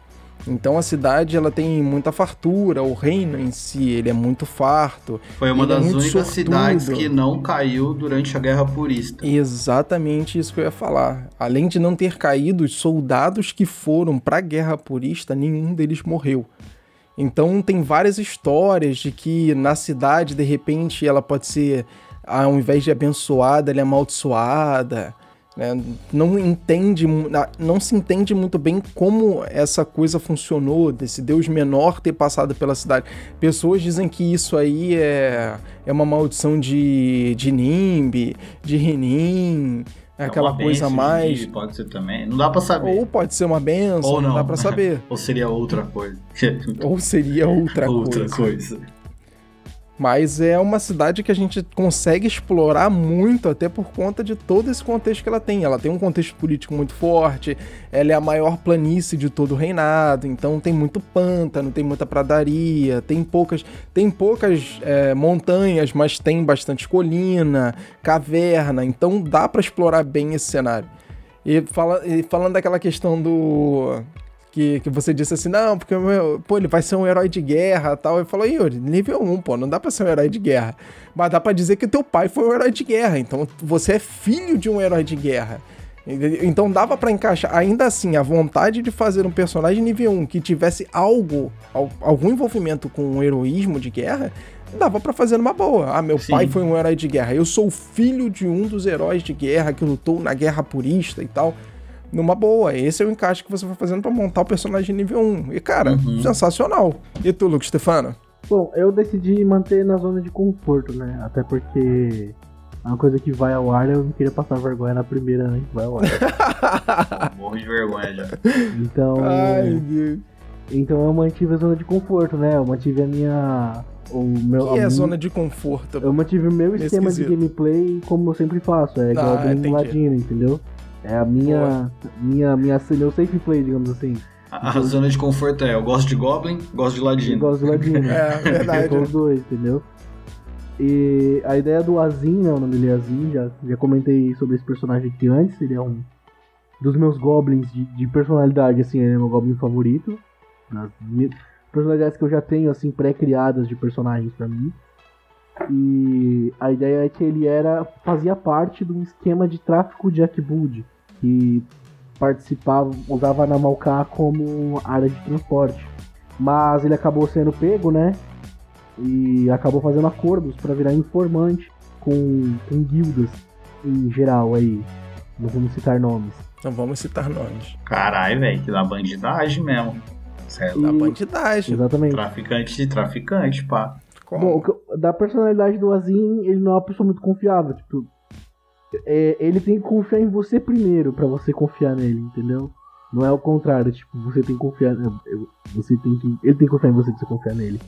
Então a cidade ela tem muita fartura, o reino em si ele é muito farto. Foi uma é das muito únicas sortudo. cidades que não caiu durante a Guerra Purista. Exatamente isso que eu ia falar. Além de não ter caído, os soldados que foram para a Guerra Purista, nenhum deles morreu. Então tem várias histórias de que na cidade, de repente, ela pode ser, ao invés de abençoada, ela é amaldiçoada. né? Não entende, não se entende muito bem como essa coisa funcionou, desse deus menor ter passado pela cidade. Pessoas dizem que isso aí é, é uma maldição de, de Nimbi, de Renin, é aquela coisa mais. Pode ser também. Não dá pra saber. Ou pode ser uma benção, Ou não. não dá pra saber. Ou seria outra coisa. Ou seria outra, outra coisa. Outra coisa. Mas é uma cidade que a gente consegue explorar muito, até por conta de todo esse contexto que ela tem. Ela tem um contexto político muito forte, ela é a maior planície de todo o reinado, então tem muito pântano, tem muita pradaria, tem poucas, tem poucas é, montanhas, mas tem bastante colina, caverna, então dá para explorar bem esse cenário. E, fala, e falando daquela questão do que, que você disse assim, não, porque meu, pô, ele vai ser um herói de guerra tal. Eu falou, Yuri, nível 1, pô, não dá pra ser um herói de guerra. Mas dá pra dizer que teu pai foi um herói de guerra, então você é filho de um herói de guerra. Então dava para encaixar, ainda assim, a vontade de fazer um personagem nível 1 que tivesse algo, algum envolvimento com um heroísmo de guerra, dava para fazer numa boa. Ah, meu Sim. pai foi um herói de guerra, eu sou filho de um dos heróis de guerra que lutou na guerra purista e tal numa boa. Esse é o encaixe que você vai fazendo para montar o personagem nível 1. E, cara, uhum. sensacional. E tu, Luke Stefano? Bom, eu decidi manter na zona de conforto, né? Até porque é uma coisa que vai ao ar, eu não queria passar vergonha na primeira, né? Vai ao ar. Morro de vergonha já. Então. Ai, Deus. Então eu mantive a zona de conforto, né? Eu mantive a minha. O meu, que é a zona de conforto? Eu mantive o meu esquema de gameplay como eu sempre faço. É igual ah, bem ladino, entendeu? É a minha, minha, minha, meu safe play, digamos assim. A, a zona de conforto é, eu gosto de Goblin, gosto de Ladino. Eu gosto de Ladino. é, verdade. São os dois, entendeu? E a ideia do Azim, né, o nome dele é Azim, já, já comentei sobre esse personagem aqui antes, ele é um dos meus goblins de, de personalidade, assim, ele é meu goblin favorito. Das personalidades que eu já tenho, assim, pré-criadas de personagens para mim. E a ideia é que ele era fazia parte de um esquema de tráfico de Akbud que participava, usava Namalcá como área de transporte. Mas ele acabou sendo pego, né? E acabou fazendo acordos para virar informante com, com guildas em geral aí. Não vamos citar nomes. Não vamos citar nomes. Caralho, velho, que dá bandidagem mesmo. Certo? Da bandidagem. Exatamente. Traficante de traficante, pá. Como? Bom, da personalidade do Azim, ele não é uma pessoa muito confiável. Tipo, é, ele tem que confiar em você primeiro para você confiar nele, entendeu? Não é o contrário, tipo, você tem que confiar. Você tem que. Ele tem que confiar em você pra você confiar nele.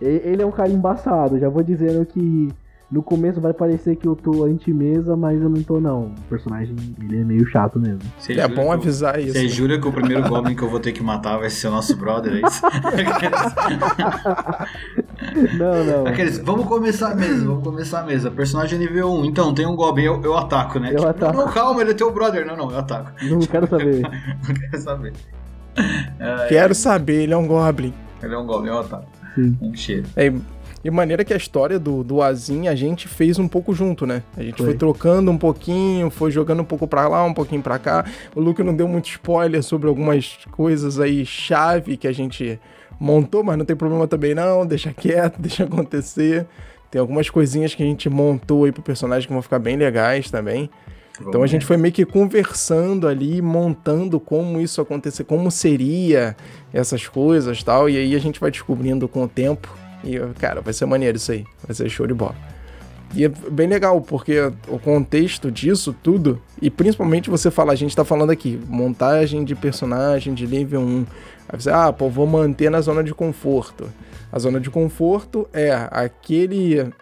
Ele é um cara embaçado, já vou dizendo que no começo vai parecer que eu tô anti-mesa, mas eu não tô não. O personagem, ele é meio chato mesmo. Cê é bom avisar isso. Você né? jura que o primeiro Goblin que eu vou ter que matar vai ser o nosso brother, é isso? não, não. Aqueles, vamos começar mesmo, vamos começar mesmo. Personagem nível 1, então tem um Goblin, eu, eu ataco, né? Eu tipo, ataco. Não, calma, ele é teu brother. Não, não, eu ataco. Não quero saber. não quero saber. quero saber, ele é um Goblin. Ele é um Goblin, eu ataco. Sim. Um cheiro. É, e maneira que a história do, do Azim a gente fez um pouco junto, né? A gente foi. foi trocando um pouquinho, foi jogando um pouco pra lá, um pouquinho pra cá. O Luke não deu muito spoiler sobre algumas coisas aí chave que a gente montou, mas não tem problema também não, deixa quieto, deixa acontecer. Tem algumas coisinhas que a gente montou aí pro personagem que vão ficar bem legais também. Então a gente foi meio que conversando ali, montando como isso acontecer, como seria essas coisas tal. E aí a gente vai descobrindo com o tempo e, cara, vai ser maneiro isso aí. Vai ser show de bola. E é bem legal, porque o contexto disso tudo, e principalmente você fala, a gente tá falando aqui, montagem de personagem de nível 1. Aí você, ah, pô, vou manter na zona de conforto. A zona de conforto é aquele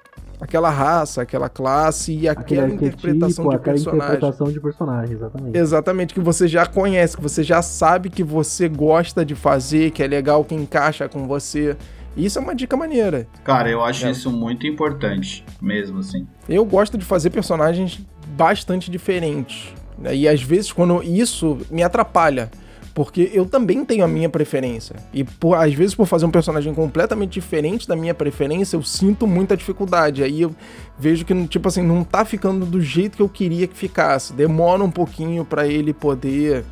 aquela raça, aquela classe e aquela interpretação de personagem. interpretação de personagem, exatamente. Exatamente, que você já conhece, que você já sabe que você gosta de fazer, que é legal, que encaixa com você. Isso é uma dica maneira. Cara, eu acho é. isso muito importante, mesmo assim. Eu gosto de fazer personagens bastante diferentes. Né? E às vezes, quando isso me atrapalha. Porque eu também tenho a minha preferência. E por, às vezes, por fazer um personagem completamente diferente da minha preferência, eu sinto muita dificuldade. Aí eu vejo que, tipo assim, não tá ficando do jeito que eu queria que ficasse. Demora um pouquinho para ele poder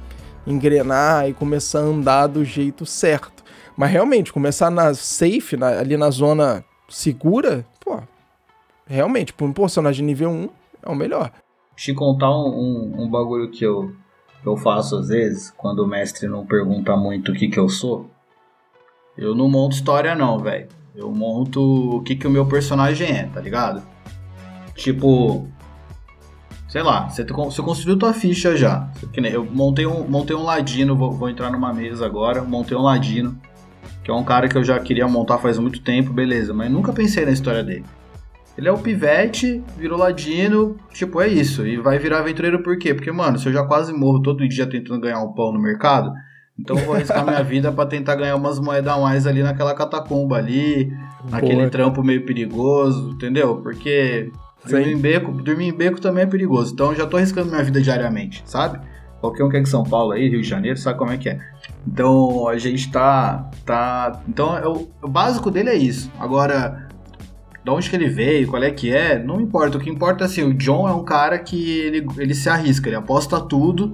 engrenar e começar a andar do jeito certo. Mas realmente, começar na safe, na, ali na zona segura, pô, realmente, por um personagem nível 1 é o melhor. te contar um, um, um bagulho que eu, que eu faço às vezes, quando o mestre não pergunta muito o que, que eu sou. Eu não monto história, não, velho. Eu monto o que, que o meu personagem é, tá ligado? Tipo, sei lá, você, você construiu tua ficha já. Eu montei um, montei um ladino, vou, vou, entrar numa mesa agora, montei um ladino, que é um cara que eu já queria montar faz muito tempo, beleza, mas nunca pensei na história dele. Ele é o pivete, virou ladino, tipo, é isso. E vai virar aventureiro por quê? Porque, mano, se eu já quase morro todo dia tentando ganhar um pão no mercado, então eu vou arriscar minha vida para tentar ganhar umas moedas a mais ali naquela catacumba ali, naquele trampo meio perigoso, entendeu? Porque dormir em, beco, dormir em beco também é perigoso. Então eu já tô arriscando minha vida diariamente, sabe? Qualquer um que é de São Paulo aí, Rio de Janeiro, sabe como é que é. Então a gente tá. tá então é o, básico dele é isso. Agora, de onde que ele veio, qual é que é, não importa. O que importa é assim, o John é um cara que ele, ele se arrisca, ele aposta tudo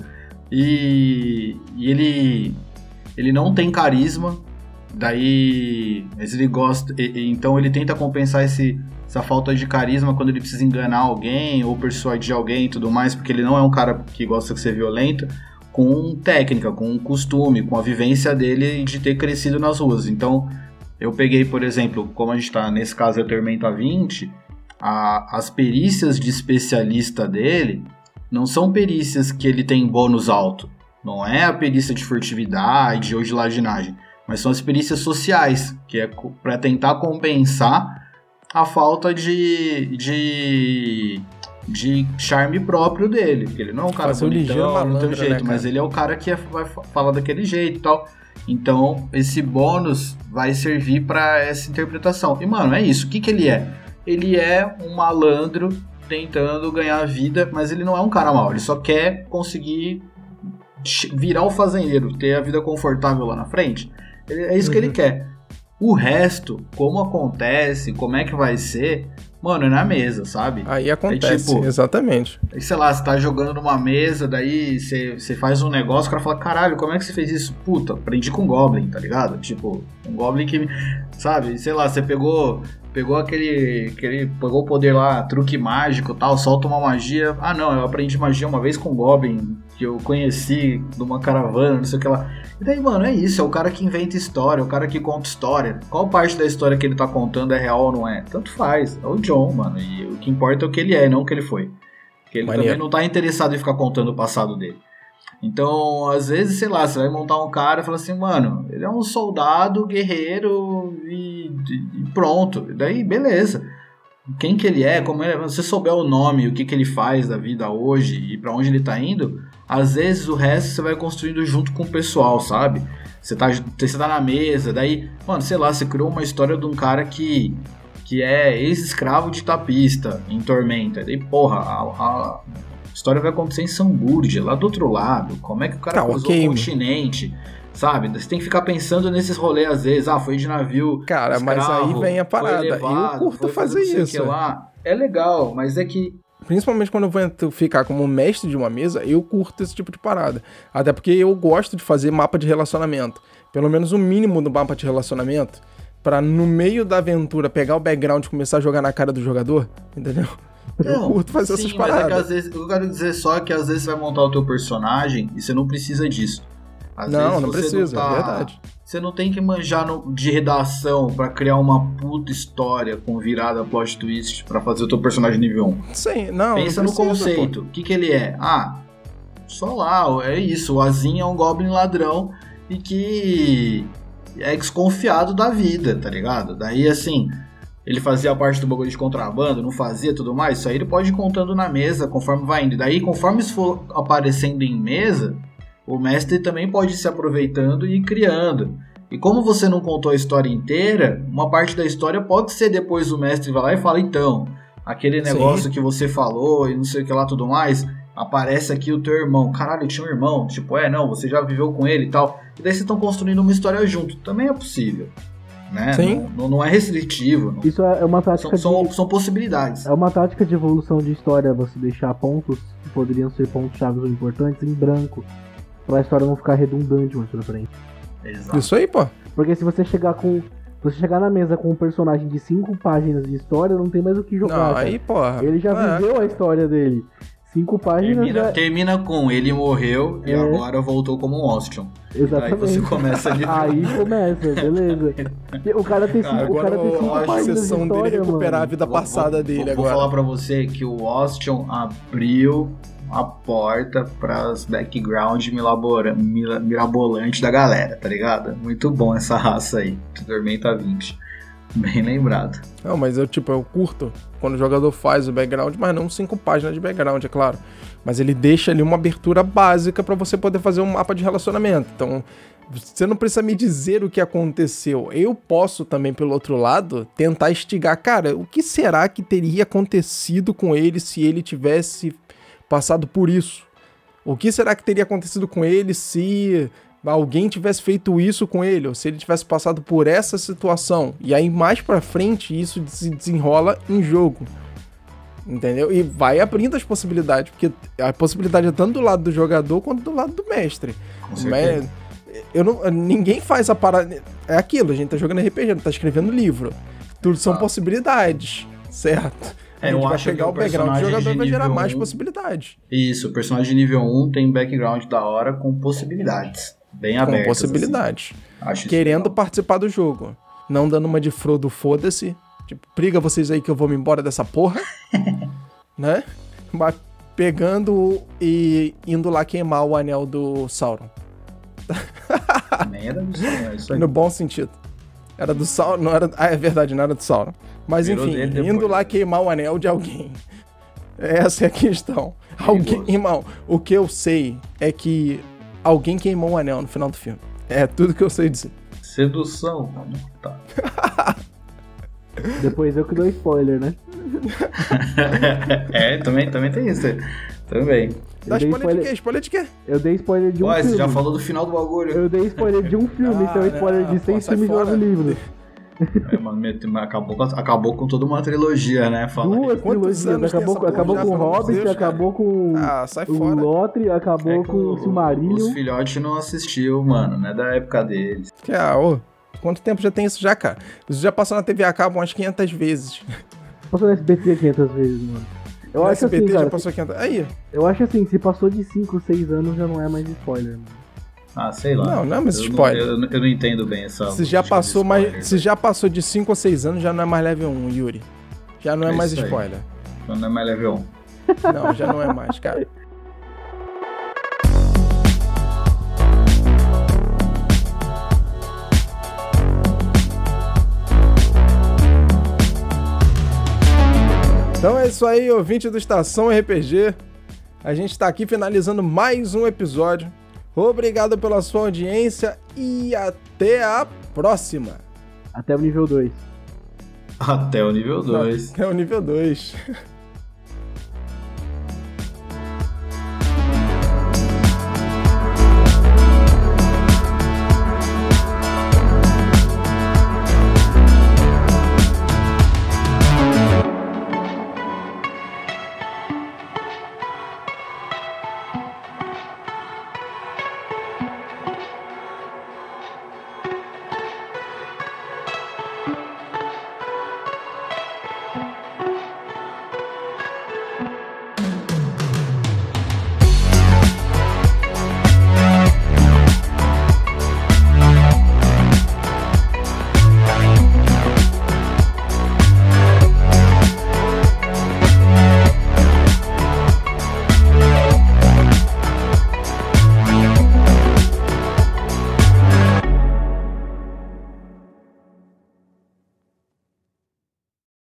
e, e ele, ele não tem carisma. Daí, ele gosta, e, então ele tenta compensar esse, essa falta de carisma quando ele precisa enganar alguém ou persuadir alguém e tudo mais, porque ele não é um cara que gosta de ser violento, com técnica, com costume, com a vivência dele de ter crescido nas ruas. Então, eu peguei, por exemplo, como a gente está nesse caso é Tormenta 20, a, as perícias de especialista dele não são perícias que ele tem bônus alto. Não é a perícia de furtividade ou de ladinagem, mas são as perícias sociais, que é para tentar compensar a falta de, de, de charme próprio dele. Porque ele não é um cara Fazer bonitão, não tem um jeito, né, mas ele é o cara que é, vai falar daquele jeito e tal. Então, esse bônus vai servir para essa interpretação. E, mano, é isso. O que, que ele é? Ele é um malandro tentando ganhar vida, mas ele não é um cara mau. Ele só quer conseguir virar o fazendeiro, ter a vida confortável lá na frente. É isso uhum. que ele uhum. quer. O resto, como acontece, como é que vai ser, mano, é na mesa, sabe? Aí acontece, é tipo, exatamente. Sei lá, você tá jogando numa mesa, daí você, você faz um negócio, o cara fala, caralho, como é que você fez isso? Puta, aprendi com um Goblin, tá ligado? Tipo, um Goblin que, sabe, sei lá, você pegou pegou aquele, aquele. Pegou o poder lá, truque mágico tal, solta uma magia. Ah não, eu aprendi magia uma vez com o Goblin, que eu conheci numa caravana, não sei o que lá. E daí, mano, é isso, é o cara que inventa história, é o cara que conta história. Qual parte da história que ele tá contando é real ou não é? Tanto faz, é o John, mano. E o que importa é o que ele é, não o que ele foi. Porque ele Maneiro. também não tá interessado em ficar contando o passado dele. Então, às vezes, sei lá, você vai montar um cara e fala assim, mano, ele é um soldado, guerreiro e, e pronto. E daí, beleza. Quem que ele é, como ele é, se você souber o nome, o que, que ele faz da vida hoje e para onde ele tá indo, às vezes o resto você vai construindo junto com o pessoal, sabe? Você tá, você tá na mesa, daí, mano, sei lá, você criou uma história de um cara que que é ex-escravo de tapista em Tormenta. Daí, porra, a, a, história vai acontecer em Sambúrdia, lá do outro lado. Como é que o cara tá, cruzou okay, o continente? Sabe? Você tem que ficar pensando nesses rolês às vezes. Ah, foi de navio. Cara, escravo, mas aí vem a parada. Levado, eu curto fazer isso. Lá. É legal, mas é que principalmente quando eu vou ficar como mestre de uma mesa, eu curto esse tipo de parada. Até porque eu gosto de fazer mapa de relacionamento. Pelo menos o mínimo do mapa de relacionamento. para no meio da aventura pegar o background e começar a jogar na cara do jogador, entendeu? Eu não, curto fazer sim, essas paradas. Mas é que às vezes, eu quero dizer só que às vezes você vai montar o teu personagem e você não precisa disso. Às não, não precisa, não tá, é verdade. Você não tem que manjar no, de redação para criar uma puta história com virada plot twist para fazer o teu personagem nível 1. Sim, não. Pensa não no conceito. O que, que ele é? Ah, só lá, é isso. O Azin é um Goblin ladrão e que é desconfiado da vida, tá ligado? Daí assim ele fazia parte do bagulho de contrabando, não fazia tudo mais, isso aí ele pode ir contando na mesa conforme vai indo. Daí, conforme isso for aparecendo em mesa, o mestre também pode ir se aproveitando e ir criando. E como você não contou a história inteira, uma parte da história pode ser depois o mestre vai lá e fala, então, aquele negócio Sim. que você falou e não sei o que lá tudo mais, aparece aqui o teu irmão. Caralho, tinha um irmão. Tipo, é, não, você já viveu com ele e tal. E daí vocês estão construindo uma história junto. Também é possível né? Sim. Não, não, é restritivo. Não... Isso é uma tática são, de... são, são, possibilidades. É uma tática de evolução de história você deixar pontos que poderiam ser pontos chaves ou importantes em branco. Pra história não ficar redundante mais pra frente. Exato. Isso aí, pô. Porque se você chegar com. Se você chegar na mesa com um personagem de cinco páginas de história, não tem mais o que jogar. Não, aí, porra. Ele já é. viveu a história dele. Cinco páginas. Termina, já- termina com ele morreu e É. agora voltou como um Austin. Aí Exatamente. você começa de Aí começa, beleza. O cara tem cinco, Cara, o cara Agora tem eu cinco páginas de sessão dele história, recuperar a mano. vida Vou- passada vou- dele vou, agora. Vou falar pra você que o Austin abriu a porta pras background milabora- mila- mirabolante da galera, tá ligado? Muito bom essa raça aí, Tormenta 20. Bem lembrado. Não, mas eu, tipo, eu curto quando o jogador faz o background, mas não cinco páginas de background, é claro. Mas ele deixa ali uma abertura básica pra você poder fazer um mapa de relacionamento. Então, você não precisa me dizer o que aconteceu. Eu posso também, pelo outro lado, tentar instigar. Cara, o que será que teria acontecido com ele se ele tivesse passado por isso? O que será que teria acontecido com ele se alguém tivesse feito isso com ele, ou se ele tivesse passado por essa situação? E aí mais pra frente isso se desenrola em jogo. Entendeu? E vai abrindo as possibilidades, porque a possibilidade é tanto do lado do jogador quanto do lado do mestre. Mas eu não, ninguém faz a parada. É aquilo, a gente tá jogando RPG, não tá escrevendo livro. Tudo são Ah. possibilidades, certo? É, eu acho que pegar o o background do jogador vai gerar mais um- possibilidades. Isso, o personagem de nível 1 tem background da hora com possibilidades. Bem Com abertas. possibilidades. assim. Acho isso querendo participar do jogo. Não dando uma de Frodo, foda-se. Tipo, briga vocês aí que eu vou me embora dessa porra. né? Mas pegando e indo lá queimar o anel do Sauron. Nem era do Sauron, é isso aí. No bom sentido. Era do Sauron, não era. Ah, é verdade, não era do Sauron. Mas Virou enfim, depois. indo lá queimar o anel de alguém. Essa é a questão. Alguém, irmão, o que eu sei é que alguém queimou o anel no final do filme. É tudo que eu sei dizer. Sedução. Tá. Depois eu que dou spoiler, né? é, também, também tem isso. Também. Dá dei spoiler, de spoiler, quê? Spoiler de quê? eu dei spoiler de um Ué, você filme. já falou do final do bagulho. Eu dei spoiler de um filme, Ah, então spoiler não, de seis filmes de fora. nove livros. É, mano, acabou, com- acabou com toda uma trilogia, né? Fala aí. Duas Quantos trilogias. anos tem Acabou, acabou com o Hobbit, Deus, cara? acabou com Ah, sai o fora. Lotre, acabou É com o Os Silmarillion. filhotes não assistiu, mano. Não é da época deles. Que, ah, ô, quanto tempo já tem isso já, cara? Isso já passou na TV a cabo umas 500 vezes. Passou no SBT 500 vezes, mano. Eu no acho SBT assim, já cara. passou 500. Aí, Eu acho assim, se passou de 5, 6 anos já não é mais spoiler, mano. Ah, sei lá. Não, não é mais eu spoiler. Não, eu, eu não entendo bem essa. se já passou mais, se já passou de 5 ou 6 anos, já não é mais level 1, Yuri. Já não é, É mais aí. spoiler. Então não é mais level 1. Não, já não é mais, cara. Então é isso aí, ouvinte do Estação RPG. A gente tá aqui finalizando mais um episódio. Obrigado pela sua audiência e até a próxima. Até o nível 2. Até o nível 2. É o nível 2.